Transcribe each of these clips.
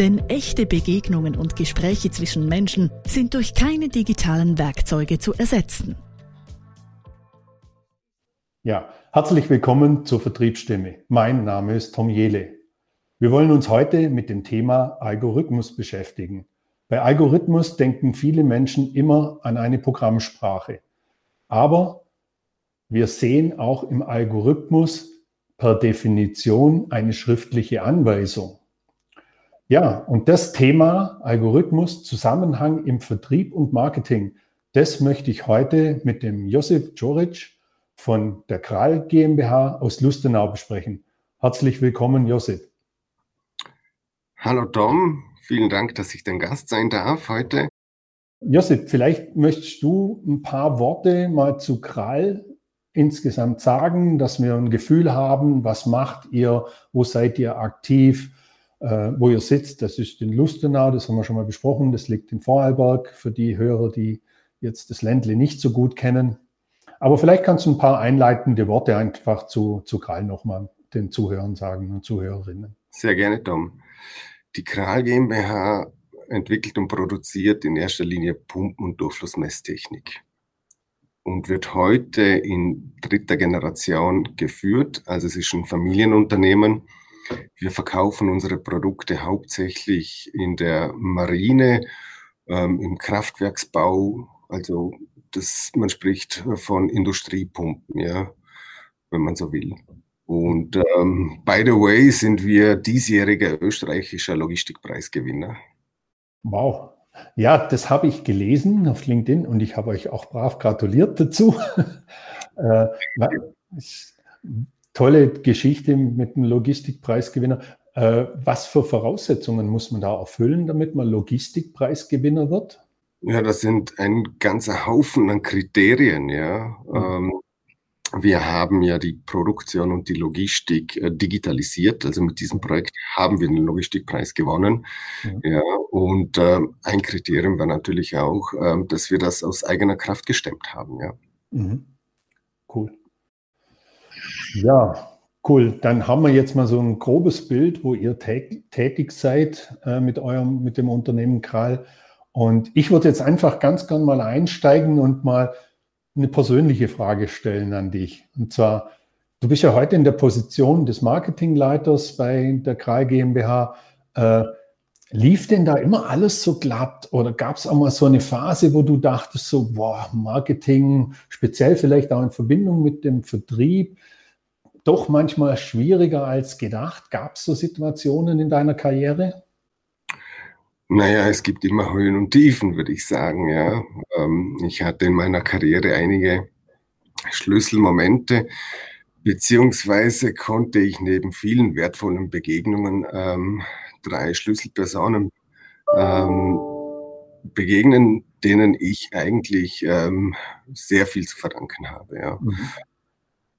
Denn echte Begegnungen und Gespräche zwischen Menschen sind durch keine digitalen Werkzeuge zu ersetzen. Ja, herzlich willkommen zur Vertriebsstimme. Mein Name ist Tom Jele. Wir wollen uns heute mit dem Thema Algorithmus beschäftigen. Bei Algorithmus denken viele Menschen immer an eine Programmsprache. Aber wir sehen auch im Algorithmus per Definition eine schriftliche Anweisung. Ja, und das Thema Algorithmus, Zusammenhang im Vertrieb und Marketing, das möchte ich heute mit dem Josef Djoric von der Kral GmbH aus Lustenau besprechen. Herzlich willkommen, Josef. Hallo Tom, vielen Dank, dass ich dein Gast sein darf heute. Josef, vielleicht möchtest du ein paar Worte mal zu Kral insgesamt sagen, dass wir ein Gefühl haben, was macht ihr, wo seid ihr aktiv, äh, wo ihr sitzt, das ist in Lustenau, das haben wir schon mal besprochen, das liegt in Vorarlberg für die Hörer, die jetzt das Ländle nicht so gut kennen. Aber vielleicht kannst du ein paar einleitende Worte einfach zu, zu Kral nochmal den Zuhörern sagen und Zuhörerinnen. Sehr gerne, Tom. Die Kral GmbH entwickelt und produziert in erster Linie Pumpen- und Durchflussmesstechnik und wird heute in dritter Generation geführt. Also es ist ein Familienunternehmen wir verkaufen unsere Produkte hauptsächlich in der Marine, ähm, im Kraftwerksbau. Also das, man spricht von Industriepumpen, ja, wenn man so will. Und ähm, by the way sind wir diesjähriger österreichischer Logistikpreisgewinner. Wow. Ja, das habe ich gelesen auf LinkedIn und ich habe euch auch brav gratuliert dazu. äh, tolle Geschichte mit einem Logistikpreisgewinner. Äh, was für Voraussetzungen muss man da erfüllen, damit man Logistikpreisgewinner wird? Ja, das sind ein ganzer Haufen an Kriterien, ja. Mhm. Ähm, wir haben ja die Produktion und die Logistik äh, digitalisiert. Also mit diesem Projekt haben wir den Logistikpreis gewonnen. Mhm. Ja, und äh, ein Kriterium war natürlich auch, äh, dass wir das aus eigener Kraft gestemmt haben. Ja. Mhm. Cool. Ja, cool. Dann haben wir jetzt mal so ein grobes Bild, wo ihr tätig seid äh, mit eurem, mit dem Unternehmen Kral. Und ich würde jetzt einfach ganz gern mal einsteigen und mal eine persönliche Frage stellen an dich. Und zwar, du bist ja heute in der Position des Marketingleiters bei der Kral GmbH. Äh, lief denn da immer alles so glatt oder gab es auch mal so eine Phase, wo du dachtest, so, boah, Marketing, speziell vielleicht auch in Verbindung mit dem Vertrieb, doch manchmal schwieriger als gedacht. Gab es so Situationen in deiner Karriere? Naja, es gibt immer Höhen und Tiefen, würde ich sagen. Ja. Ähm, ich hatte in meiner Karriere einige Schlüsselmomente, beziehungsweise konnte ich neben vielen wertvollen Begegnungen ähm, drei Schlüsselpersonen ähm, begegnen, denen ich eigentlich ähm, sehr viel zu verdanken habe. Ja. Mhm.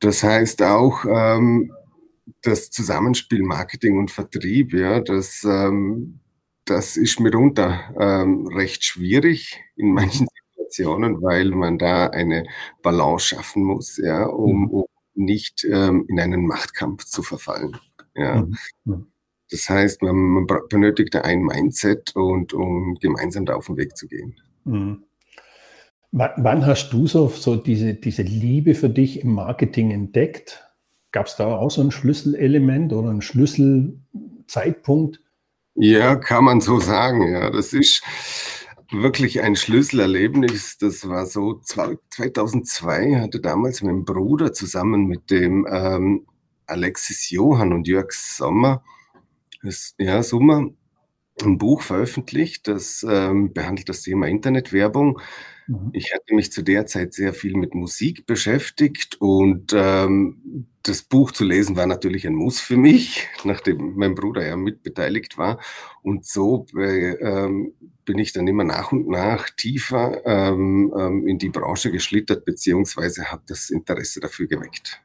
Das heißt auch, ähm, das Zusammenspiel Marketing und Vertrieb, ja, das, ähm, das ist mitunter ähm, recht schwierig in mhm. manchen Situationen, weil man da eine Balance schaffen muss, ja, um, mhm. um nicht ähm, in einen Machtkampf zu verfallen. Ja. Mhm. Das heißt, man, man benötigt ein Mindset und um gemeinsam da auf den Weg zu gehen. Mhm. Wann hast du so, so diese, diese Liebe für dich im Marketing entdeckt? Gab es da auch so ein Schlüsselelement oder einen Schlüsselzeitpunkt? Ja, kann man so sagen. Ja, das ist wirklich ein Schlüsselerlebnis. Das war so 2002 hatte damals mein Bruder zusammen mit dem ähm, Alexis Johann und Jörg Sommer, das, ja Sommer, ein Buch veröffentlicht, das ähm, behandelt das Thema Internetwerbung. Mhm. Ich hatte mich zu der Zeit sehr viel mit Musik beschäftigt und ähm, das Buch zu lesen war natürlich ein Muss für mich, nachdem mein Bruder ja mitbeteiligt war. Und so äh, ähm, bin ich dann immer nach und nach tiefer ähm, ähm, in die Branche geschlittert, beziehungsweise habe das Interesse dafür geweckt.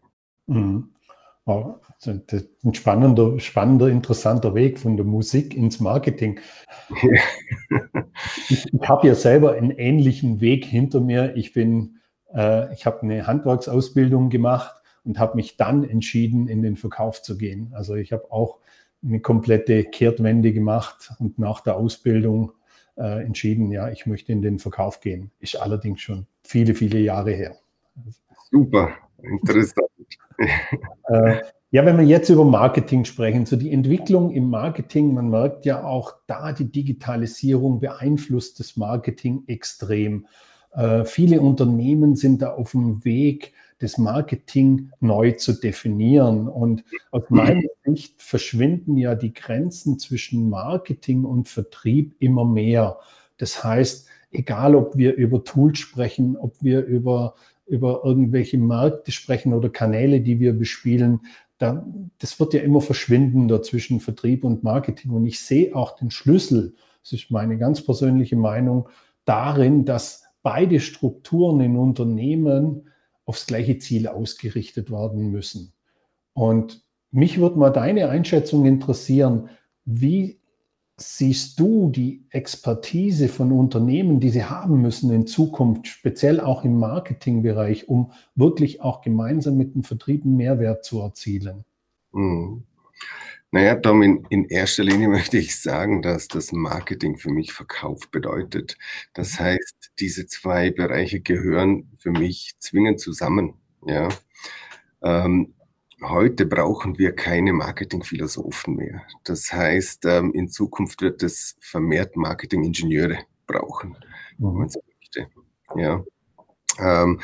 Mhm. Ein spannender, spannender, interessanter Weg von der Musik ins Marketing. ich, ich habe ja selber einen ähnlichen Weg hinter mir. Ich bin, äh, ich habe eine Handwerksausbildung gemacht und habe mich dann entschieden, in den Verkauf zu gehen. Also ich habe auch eine komplette Kehrtwende gemacht und nach der Ausbildung äh, entschieden, ja, ich möchte in den Verkauf gehen. Ist allerdings schon viele, viele Jahre her. Super, interessant. äh, ja, wenn wir jetzt über Marketing sprechen, so die Entwicklung im Marketing, man merkt ja auch da, die Digitalisierung beeinflusst das Marketing extrem. Äh, viele Unternehmen sind da auf dem Weg, das Marketing neu zu definieren. Und aus meiner Sicht verschwinden ja die Grenzen zwischen Marketing und Vertrieb immer mehr. Das heißt, egal ob wir über Tools sprechen, ob wir über, über irgendwelche Märkte sprechen oder Kanäle, die wir bespielen, da, das wird ja immer verschwindender zwischen Vertrieb und Marketing. Und ich sehe auch den Schlüssel, das ist meine ganz persönliche Meinung, darin, dass beide Strukturen in Unternehmen aufs gleiche Ziel ausgerichtet werden müssen. Und mich würde mal deine Einschätzung interessieren. Wie siehst du die Expertise von Unternehmen, die sie haben müssen in Zukunft, speziell auch im Marketingbereich, um wirklich auch gemeinsam mit dem Vertrieb einen Mehrwert zu erzielen? Hm. Naja, Tom, in, in, erster Linie möchte ich sagen, dass das Marketing für mich Verkauf bedeutet. Das mhm. heißt, diese zwei Bereiche gehören für mich zwingend zusammen. Ja. Ähm, heute brauchen wir keine Marketingphilosophen mehr. Das heißt, ähm, in Zukunft wird es vermehrt Marketingingenieure brauchen, wenn man so möchte. Ja. Ähm,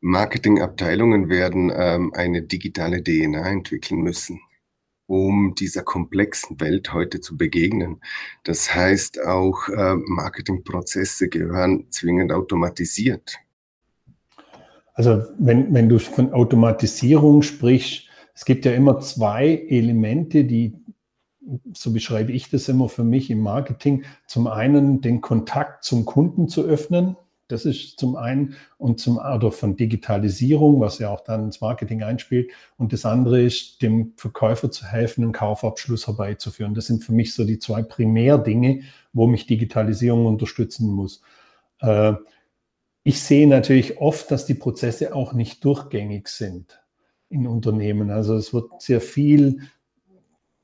Marketingabteilungen werden ähm, eine digitale DNA entwickeln müssen um dieser komplexen Welt heute zu begegnen. Das heißt, auch Marketingprozesse gehören zwingend automatisiert. Also wenn, wenn du von Automatisierung sprichst, es gibt ja immer zwei Elemente, die, so beschreibe ich das immer für mich im Marketing, zum einen den Kontakt zum Kunden zu öffnen, das ist zum einen und zum oder von Digitalisierung, was ja auch dann ins Marketing einspielt. Und das andere ist, dem Verkäufer zu helfen, einen Kaufabschluss herbeizuführen. Das sind für mich so die zwei Primärdinge, wo mich Digitalisierung unterstützen muss. Äh, ich sehe natürlich oft, dass die Prozesse auch nicht durchgängig sind in Unternehmen. Also es wird sehr viel,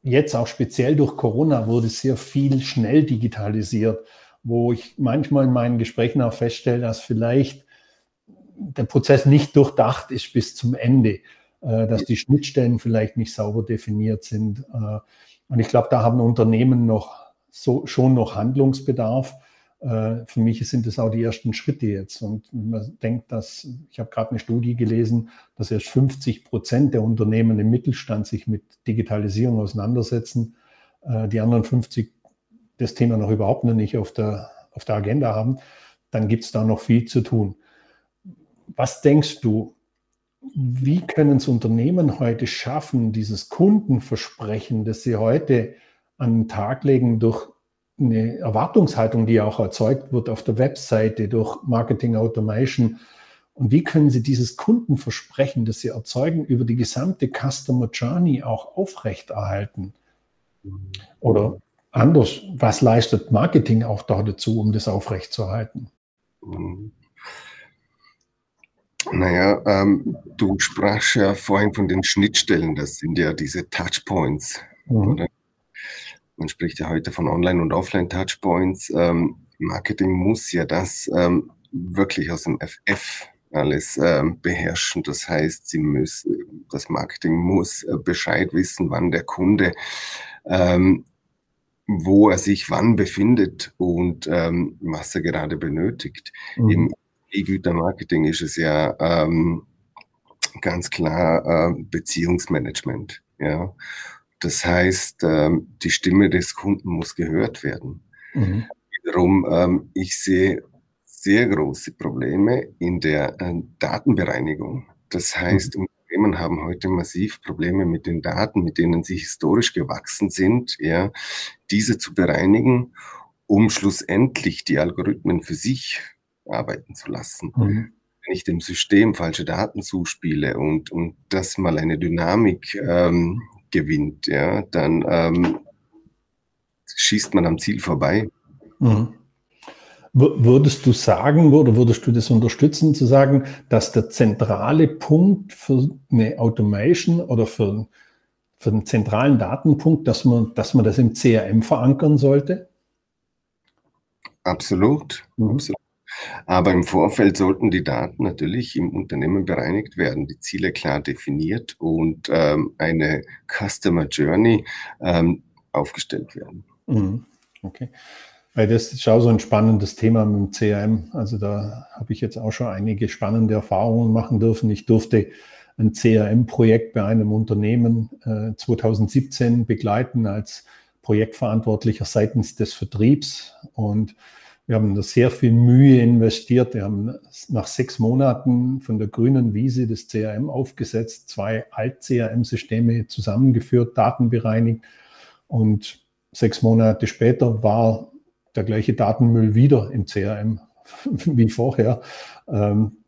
jetzt auch speziell durch Corona, wurde sehr viel schnell digitalisiert wo ich manchmal in meinen Gesprächen auch feststelle, dass vielleicht der Prozess nicht durchdacht ist bis zum Ende, äh, dass die Schnittstellen vielleicht nicht sauber definiert sind. Äh, und ich glaube, da haben Unternehmen noch so, schon noch Handlungsbedarf. Äh, für mich sind das auch die ersten Schritte jetzt. Und man denkt, dass, ich habe gerade eine Studie gelesen, dass erst 50 Prozent der Unternehmen im Mittelstand sich mit Digitalisierung auseinandersetzen. Die anderen 50 das Thema noch überhaupt noch nicht auf der, auf der Agenda haben, dann gibt es da noch viel zu tun. Was denkst du, wie können es Unternehmen heute schaffen, dieses Kundenversprechen, das sie heute an den Tag legen durch eine Erwartungshaltung, die auch erzeugt wird auf der Webseite, durch Marketing Automation, und wie können Sie dieses Kundenversprechen, das Sie erzeugen, über die gesamte Customer Journey auch aufrechterhalten? Oder anders, was leistet Marketing auch da dazu, um das aufrechtzuerhalten? Naja, ähm, du sprachst ja vorhin von den Schnittstellen, das sind ja diese Touchpoints. Mhm. Man spricht ja heute von Online- und Offline-Touchpoints. Ähm, Marketing muss ja das ähm, wirklich aus dem FF alles ähm, beherrschen. Das heißt, sie müssen, das Marketing muss äh, Bescheid wissen, wann der Kunde ähm, wo er sich wann befindet und ähm, was er gerade benötigt. Mhm. Im E-Güter-Marketing ist es ja ähm, ganz klar äh, Beziehungsmanagement. Ja. Das heißt, ähm, die Stimme des Kunden muss gehört werden. Mhm. Wiederum, ähm, ich sehe sehr große Probleme in der äh, Datenbereinigung. Das heißt, mhm. Unternehmen haben heute massiv Probleme mit den Daten, mit denen sie historisch gewachsen sind, ja, diese zu bereinigen, um schlussendlich die Algorithmen für sich arbeiten zu lassen. Mhm. Wenn ich dem System falsche Daten zuspiele und, und das mal eine Dynamik ähm, gewinnt, ja, dann ähm, schießt man am Ziel vorbei. Mhm. Würdest du sagen oder würdest du das unterstützen, zu sagen, dass der zentrale Punkt für eine Automation oder für, für einen zentralen Datenpunkt, dass man, dass man das im CRM verankern sollte? Absolut. Mhm. Absolut. Aber im Vorfeld sollten die Daten natürlich im Unternehmen bereinigt werden, die Ziele klar definiert und ähm, eine Customer Journey ähm, aufgestellt werden. Mhm. Okay. Weil das ist auch so ein spannendes Thema mit dem CRM. Also da habe ich jetzt auch schon einige spannende Erfahrungen machen dürfen. Ich durfte ein CRM-Projekt bei einem Unternehmen äh, 2017 begleiten als Projektverantwortlicher seitens des Vertriebs. Und wir haben da sehr viel Mühe investiert. Wir haben nach sechs Monaten von der grünen Wiese das CRM aufgesetzt, zwei Alt-CRM-Systeme zusammengeführt, Daten bereinigt. Und sechs Monate später war der gleiche Datenmüll wieder im CRM wie vorher. Ähm,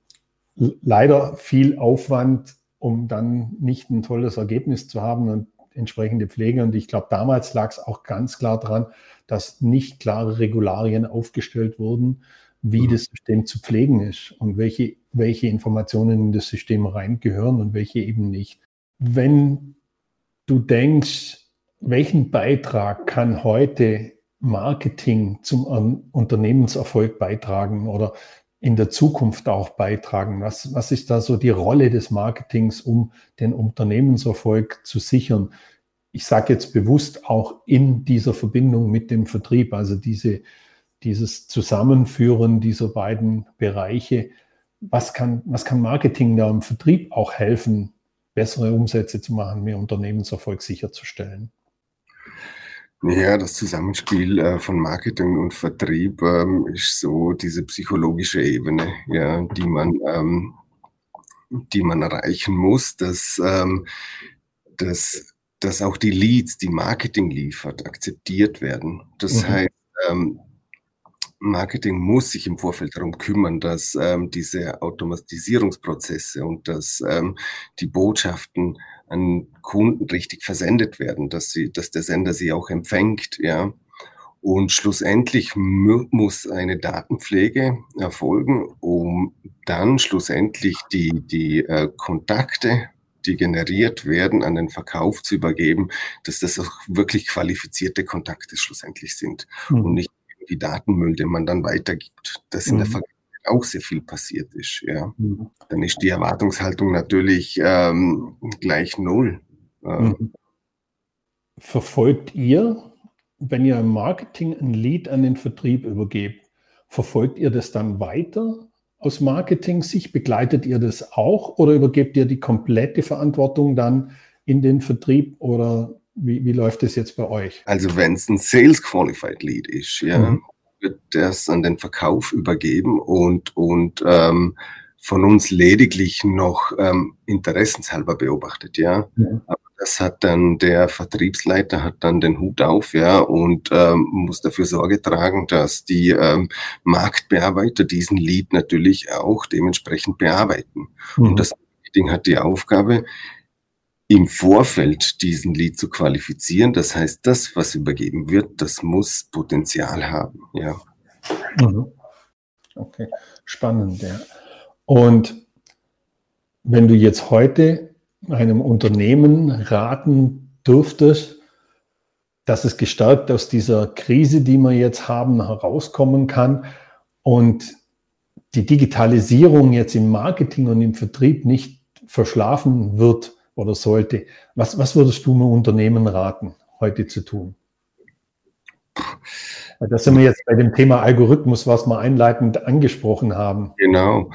leider viel Aufwand, um dann nicht ein tolles Ergebnis zu haben und entsprechende Pflege. Und ich glaube, damals lag es auch ganz klar daran, dass nicht klare Regularien aufgestellt wurden, wie mhm. das System zu pflegen ist und welche, welche Informationen in das System reingehören und welche eben nicht. Wenn du denkst, welchen Beitrag kann heute Marketing zum Unternehmenserfolg beitragen oder in der Zukunft auch beitragen? Was, was ist da so die Rolle des Marketings, um den Unternehmenserfolg zu sichern? Ich sage jetzt bewusst auch in dieser Verbindung mit dem Vertrieb, also diese, dieses Zusammenführen dieser beiden Bereiche. Was kann, was kann Marketing da im Vertrieb auch helfen, bessere Umsätze zu machen, mehr Unternehmenserfolg sicherzustellen? Ja, das Zusammenspiel äh, von Marketing und Vertrieb ähm, ist so diese psychologische Ebene, ja, die man, ähm, die man erreichen muss, dass, ähm, dass, dass auch die Leads, die Marketing liefert, akzeptiert werden. Das mhm. heißt, Marketing muss sich im Vorfeld darum kümmern, dass ähm, diese Automatisierungsprozesse und dass ähm, die Botschaften an Kunden richtig versendet werden, dass sie, dass der Sender sie auch empfängt, ja. Und schlussendlich muss eine Datenpflege erfolgen, um dann schlussendlich die, die äh, Kontakte, die generiert werden, an den Verkauf zu übergeben, dass das auch wirklich qualifizierte Kontakte schlussendlich sind mhm. und nicht die Datenmüll, den man dann weitergibt. Das in der. Vergangenheit auch sehr viel passiert ist. Ja. Mhm. Dann ist die Erwartungshaltung natürlich ähm, gleich null. Mhm. Verfolgt ihr, wenn ihr im Marketing ein Lead an den Vertrieb übergebt, verfolgt ihr das dann weiter aus Marketing-Sicht? Begleitet ihr das auch oder übergebt ihr die komplette Verantwortung dann in den Vertrieb oder wie, wie läuft das jetzt bei euch? Also wenn es ein Sales Qualified Lead ist, ja, mhm wird das an den Verkauf übergeben und, und ähm, von uns lediglich noch ähm, interessenshalber beobachtet, ja. ja. Aber das hat dann der Vertriebsleiter hat dann den Hut auf, ja, und ähm, muss dafür Sorge tragen, dass die ähm, Marktbearbeiter diesen Lead natürlich auch dementsprechend bearbeiten. Mhm. Und das Marketing hat die Aufgabe, im Vorfeld diesen Lead zu qualifizieren. Das heißt, das, was übergeben wird, das muss Potenzial haben. Ja. Mhm. Okay, spannend. Ja. Und wenn du jetzt heute einem Unternehmen raten dürftest, dass es gestärkt aus dieser Krise, die wir jetzt haben, herauskommen kann und die Digitalisierung jetzt im Marketing und im Vertrieb nicht verschlafen wird, oder sollte. Was, was würdest du einem Unternehmen raten, heute zu tun? Da sind wir jetzt bei dem Thema Algorithmus, was wir einleitend angesprochen haben. Genau.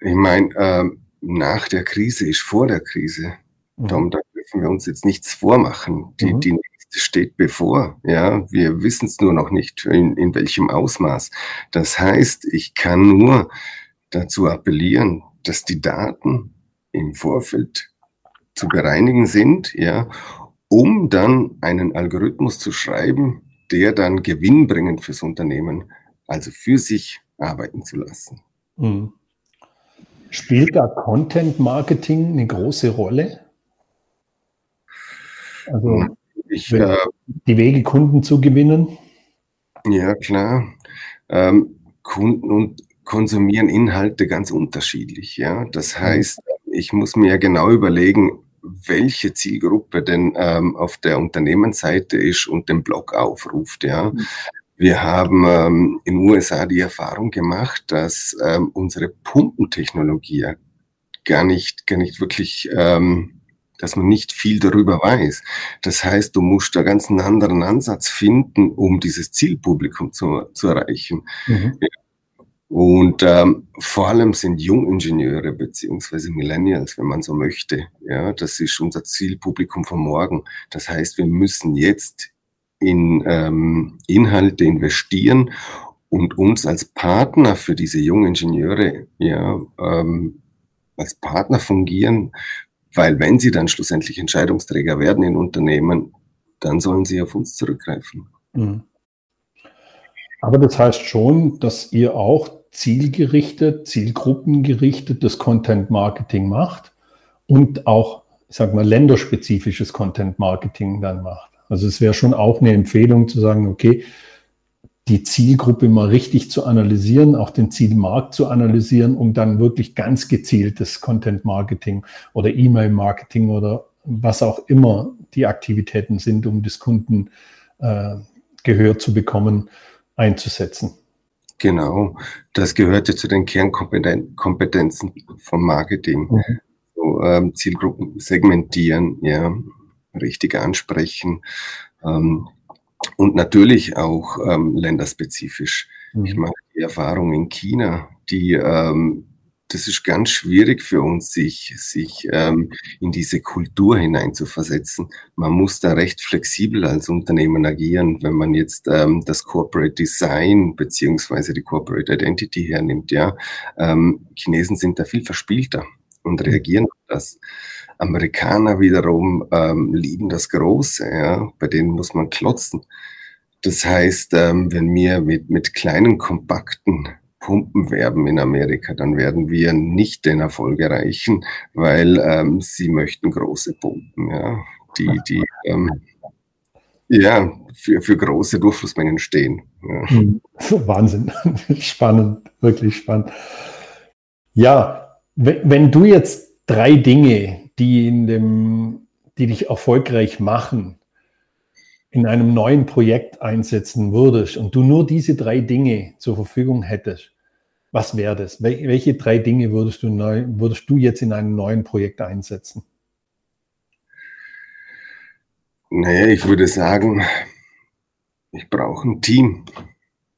Ich meine, ähm, nach der Krise ist vor der Krise. Mhm. Tom, da dürfen wir uns jetzt nichts vormachen. Die, mhm. die nächste steht bevor. Ja, wir wissen es nur noch nicht, in, in welchem Ausmaß. Das heißt, ich kann nur dazu appellieren, dass die Daten im Vorfeld zu bereinigen sind, ja, um dann einen Algorithmus zu schreiben, der dann gewinnbringend fürs Unternehmen, also für sich arbeiten zu lassen. Mhm. Spielt da Content Marketing eine große Rolle? Also ich, äh, die Wege, Kunden zu gewinnen? Ja, klar. Ähm, Kunden und konsumieren Inhalte ganz unterschiedlich. Ja, das mhm. heißt, ich muss mir genau überlegen, welche Zielgruppe denn ähm, auf der Unternehmensseite ist und den Blog aufruft. Ja, mhm. wir haben ähm, in den USA die Erfahrung gemacht, dass ähm, unsere Pumpentechnologie gar nicht, gar nicht wirklich ähm, dass man nicht viel darüber weiß. Das heißt, du musst da ganz einen anderen Ansatz finden, um dieses Zielpublikum zu, zu erreichen. Mhm. Und ähm, vor allem sind Jungingenieure beziehungsweise Millennials, wenn man so möchte. Ja, das ist unser Zielpublikum von morgen. Das heißt, wir müssen jetzt in ähm, Inhalte investieren und uns als Partner für diese Jungingenieure ja, ähm, als Partner fungieren, weil wenn sie dann schlussendlich Entscheidungsträger werden in Unternehmen, dann sollen sie auf uns zurückgreifen. Mhm. Aber das heißt schon, dass ihr auch zielgerichtet, zielgruppengerichtet das Content Marketing macht und auch, ich sag mal, länderspezifisches Content Marketing dann macht. Also es wäre schon auch eine Empfehlung zu sagen, okay, die Zielgruppe mal richtig zu analysieren, auch den Zielmarkt zu analysieren, um dann wirklich ganz gezieltes Content Marketing oder E-Mail Marketing oder was auch immer die Aktivitäten sind, um des Kunden äh, Gehör zu bekommen, einzusetzen. Genau, das gehörte zu den Kernkompetenzen vom Marketing. Mhm. So, ähm, Zielgruppen segmentieren, ja, richtig ansprechen, ähm, und natürlich auch ähm, länderspezifisch. Mhm. Ich mache die Erfahrung in China, die ähm, das ist ganz schwierig für uns, sich, sich ähm, in diese Kultur hineinzuversetzen. Man muss da recht flexibel als Unternehmen agieren, wenn man jetzt ähm, das Corporate Design beziehungsweise die Corporate Identity hernimmt. Ja, ähm, Chinesen sind da viel verspielter und reagieren auf das. Amerikaner wiederum ähm, lieben das Große, ja, bei denen muss man klotzen. Das heißt, ähm, wenn wir mit, mit kleinen, kompakten Pumpen werben in Amerika, dann werden wir nicht den Erfolg erreichen, weil ähm, sie möchten große Pumpen, ja, die, die ähm, ja, für, für große Durchflussmengen stehen. Ja. Hm. Wahnsinn, spannend, wirklich spannend. Ja, wenn, wenn du jetzt drei Dinge die in dem, die dich erfolgreich machen, in einem neuen Projekt einsetzen würdest und du nur diese drei Dinge zur Verfügung hättest, was wäre das? Welche drei Dinge würdest du, neu, würdest du jetzt in einem neuen Projekt einsetzen? Naja, ich würde sagen, ich brauche ein Team.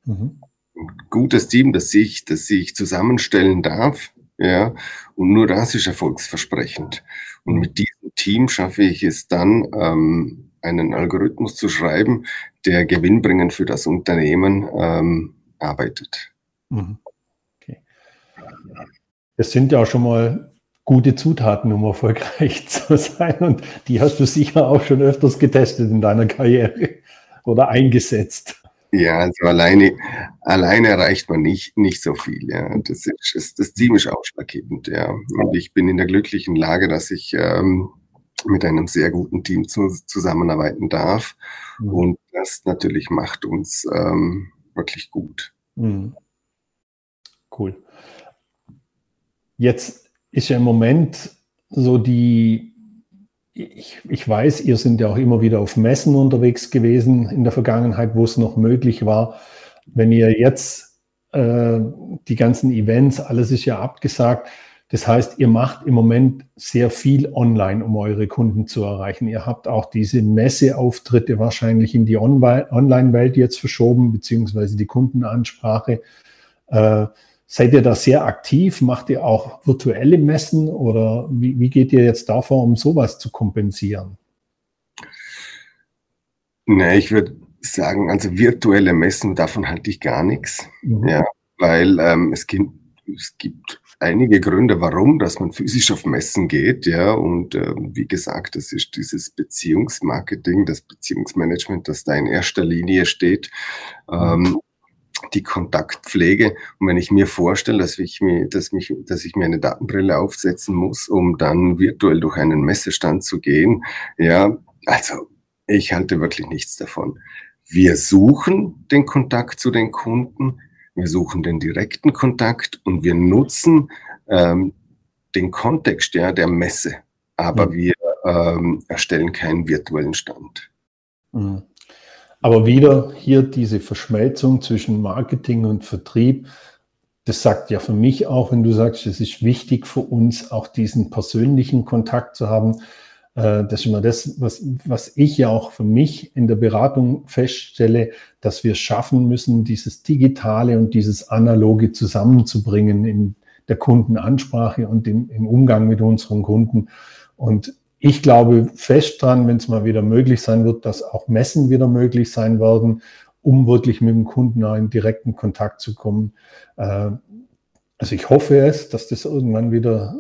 Mhm. Ein gutes Team, das ich, das ich zusammenstellen darf, ja, und nur das ist erfolgsversprechend. Und mit diesem Team schaffe ich es dann, ähm, einen Algorithmus zu schreiben, der gewinnbringend für das Unternehmen ähm, arbeitet. Mhm. Das sind ja schon mal gute Zutaten, um erfolgreich zu sein. Und die hast du sicher auch schon öfters getestet in deiner Karriere oder eingesetzt. Ja, also alleine, alleine erreicht man nicht, nicht so viel. Ja. Das, ist, das Team ist ausschlaggebend. Ja. Und ich bin in der glücklichen Lage, dass ich ähm, mit einem sehr guten Team zu, zusammenarbeiten darf. Mhm. Und das natürlich macht uns ähm, wirklich gut. Mhm. Cool. Jetzt ist ja im Moment so die ich, ich weiß, ihr sind ja auch immer wieder auf Messen unterwegs gewesen in der Vergangenheit, wo es noch möglich war. Wenn ihr jetzt äh, die ganzen Events, alles ist ja abgesagt. Das heißt, ihr macht im Moment sehr viel online, um eure Kunden zu erreichen. Ihr habt auch diese Messeauftritte wahrscheinlich in die Online-Welt jetzt verschoben, beziehungsweise die Kundenansprache. Äh, seid ihr da sehr aktiv? Macht ihr auch virtuelle Messen oder wie, wie geht ihr jetzt davor, um sowas zu kompensieren? Ne, ich würde sagen, also virtuelle Messen, davon halte ich gar nichts. Mhm. Ja, weil ähm, es, gibt, es gibt einige Gründe, warum, dass man physisch auf Messen geht, ja. Und äh, wie gesagt, das ist dieses Beziehungsmarketing, das Beziehungsmanagement, das da in erster Linie steht. Ähm, die Kontaktpflege. Und wenn ich mir vorstelle, dass ich mir, dass mich, dass ich mir eine Datenbrille aufsetzen muss, um dann virtuell durch einen Messestand zu gehen, ja, also ich halte wirklich nichts davon. Wir suchen den Kontakt zu den Kunden, wir suchen den direkten Kontakt und wir nutzen ähm, den Kontext ja, der Messe, aber mhm. wir ähm, erstellen keinen virtuellen Stand. Mhm. Aber wieder hier diese Verschmelzung zwischen Marketing und Vertrieb, das sagt ja für mich auch, wenn du sagst, es ist wichtig für uns, auch diesen persönlichen Kontakt zu haben. Äh, das ist immer das, was, was ich ja auch für mich in der Beratung feststelle, dass wir schaffen müssen, dieses Digitale und dieses Analoge zusammenzubringen in der Kundenansprache und im, im Umgang mit unseren Kunden. Und ich glaube fest dran, wenn es mal wieder möglich sein wird, dass auch Messen wieder möglich sein werden, um wirklich mit dem Kunden in direkten Kontakt zu kommen. Äh, also ich hoffe es, dass das irgendwann wieder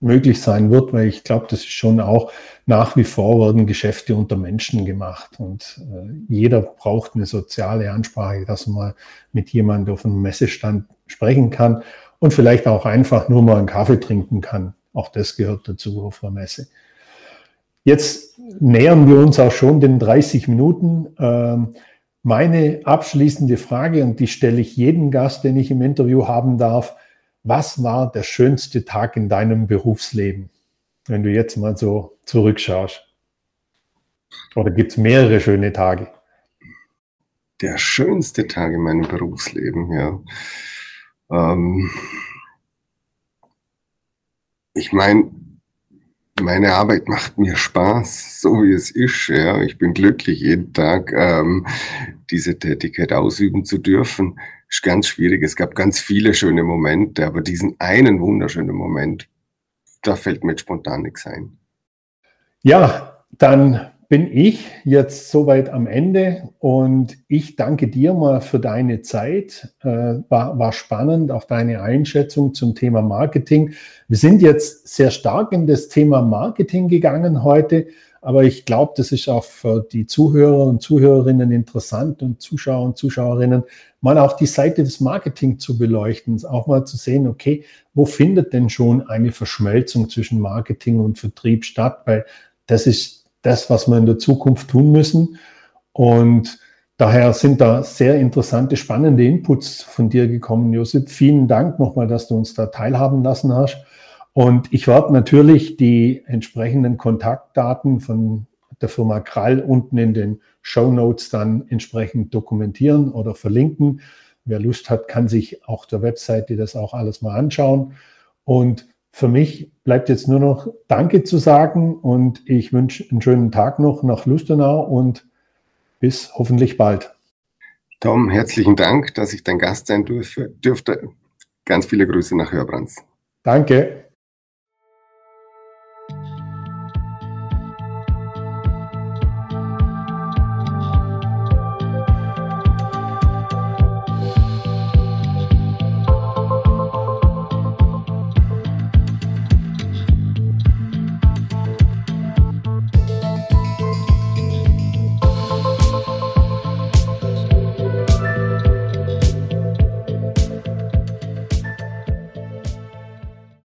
möglich sein wird, weil ich glaube, das ist schon auch nach wie vor werden Geschäfte unter Menschen gemacht und äh, jeder braucht eine soziale Ansprache, dass man mit jemandem auf einem Messestand sprechen kann und vielleicht auch einfach nur mal einen Kaffee trinken kann. Auch das gehört dazu auf der Messe. Jetzt nähern wir uns auch schon den 30 Minuten. Ähm, meine abschließende Frage, und die stelle ich jedem Gast, den ich im Interview haben darf, was war der schönste Tag in deinem Berufsleben, wenn du jetzt mal so zurückschaust? Oder gibt es mehrere schöne Tage? Der schönste Tag in meinem Berufsleben, ja. Ähm ich meine, meine Arbeit macht mir Spaß, so wie es ist. Ja. Ich bin glücklich, jeden Tag ähm, diese Tätigkeit ausüben zu dürfen ist ganz schwierig. Es gab ganz viele schöne Momente, aber diesen einen wunderschönen Moment, da fällt mir spontan nichts ein. Ja, dann bin ich jetzt soweit am Ende und ich danke dir mal für deine Zeit. Äh, war, war spannend, auch deine Einschätzung zum Thema Marketing. Wir sind jetzt sehr stark in das Thema Marketing gegangen heute. Aber ich glaube, das ist auch für die Zuhörer und Zuhörerinnen interessant und Zuschauer und Zuschauerinnen, mal auch die Seite des Marketing zu beleuchten, auch mal zu sehen, okay, wo findet denn schon eine Verschmelzung zwischen Marketing und Vertrieb statt? Weil das ist das, was wir in der Zukunft tun müssen. Und daher sind da sehr interessante, spannende Inputs von dir gekommen, Josip. Vielen Dank nochmal, dass du uns da teilhaben lassen hast. Und ich werde natürlich die entsprechenden Kontaktdaten von der Firma Krall unten in den Show Notes dann entsprechend dokumentieren oder verlinken. Wer Lust hat, kann sich auch der Webseite das auch alles mal anschauen. Und für mich bleibt jetzt nur noch Danke zu sagen und ich wünsche einen schönen Tag noch nach Lustenau und bis hoffentlich bald. Tom, herzlichen Dank, dass ich dein Gast sein durfte. Ganz viele Grüße nach Hörbrands. Danke.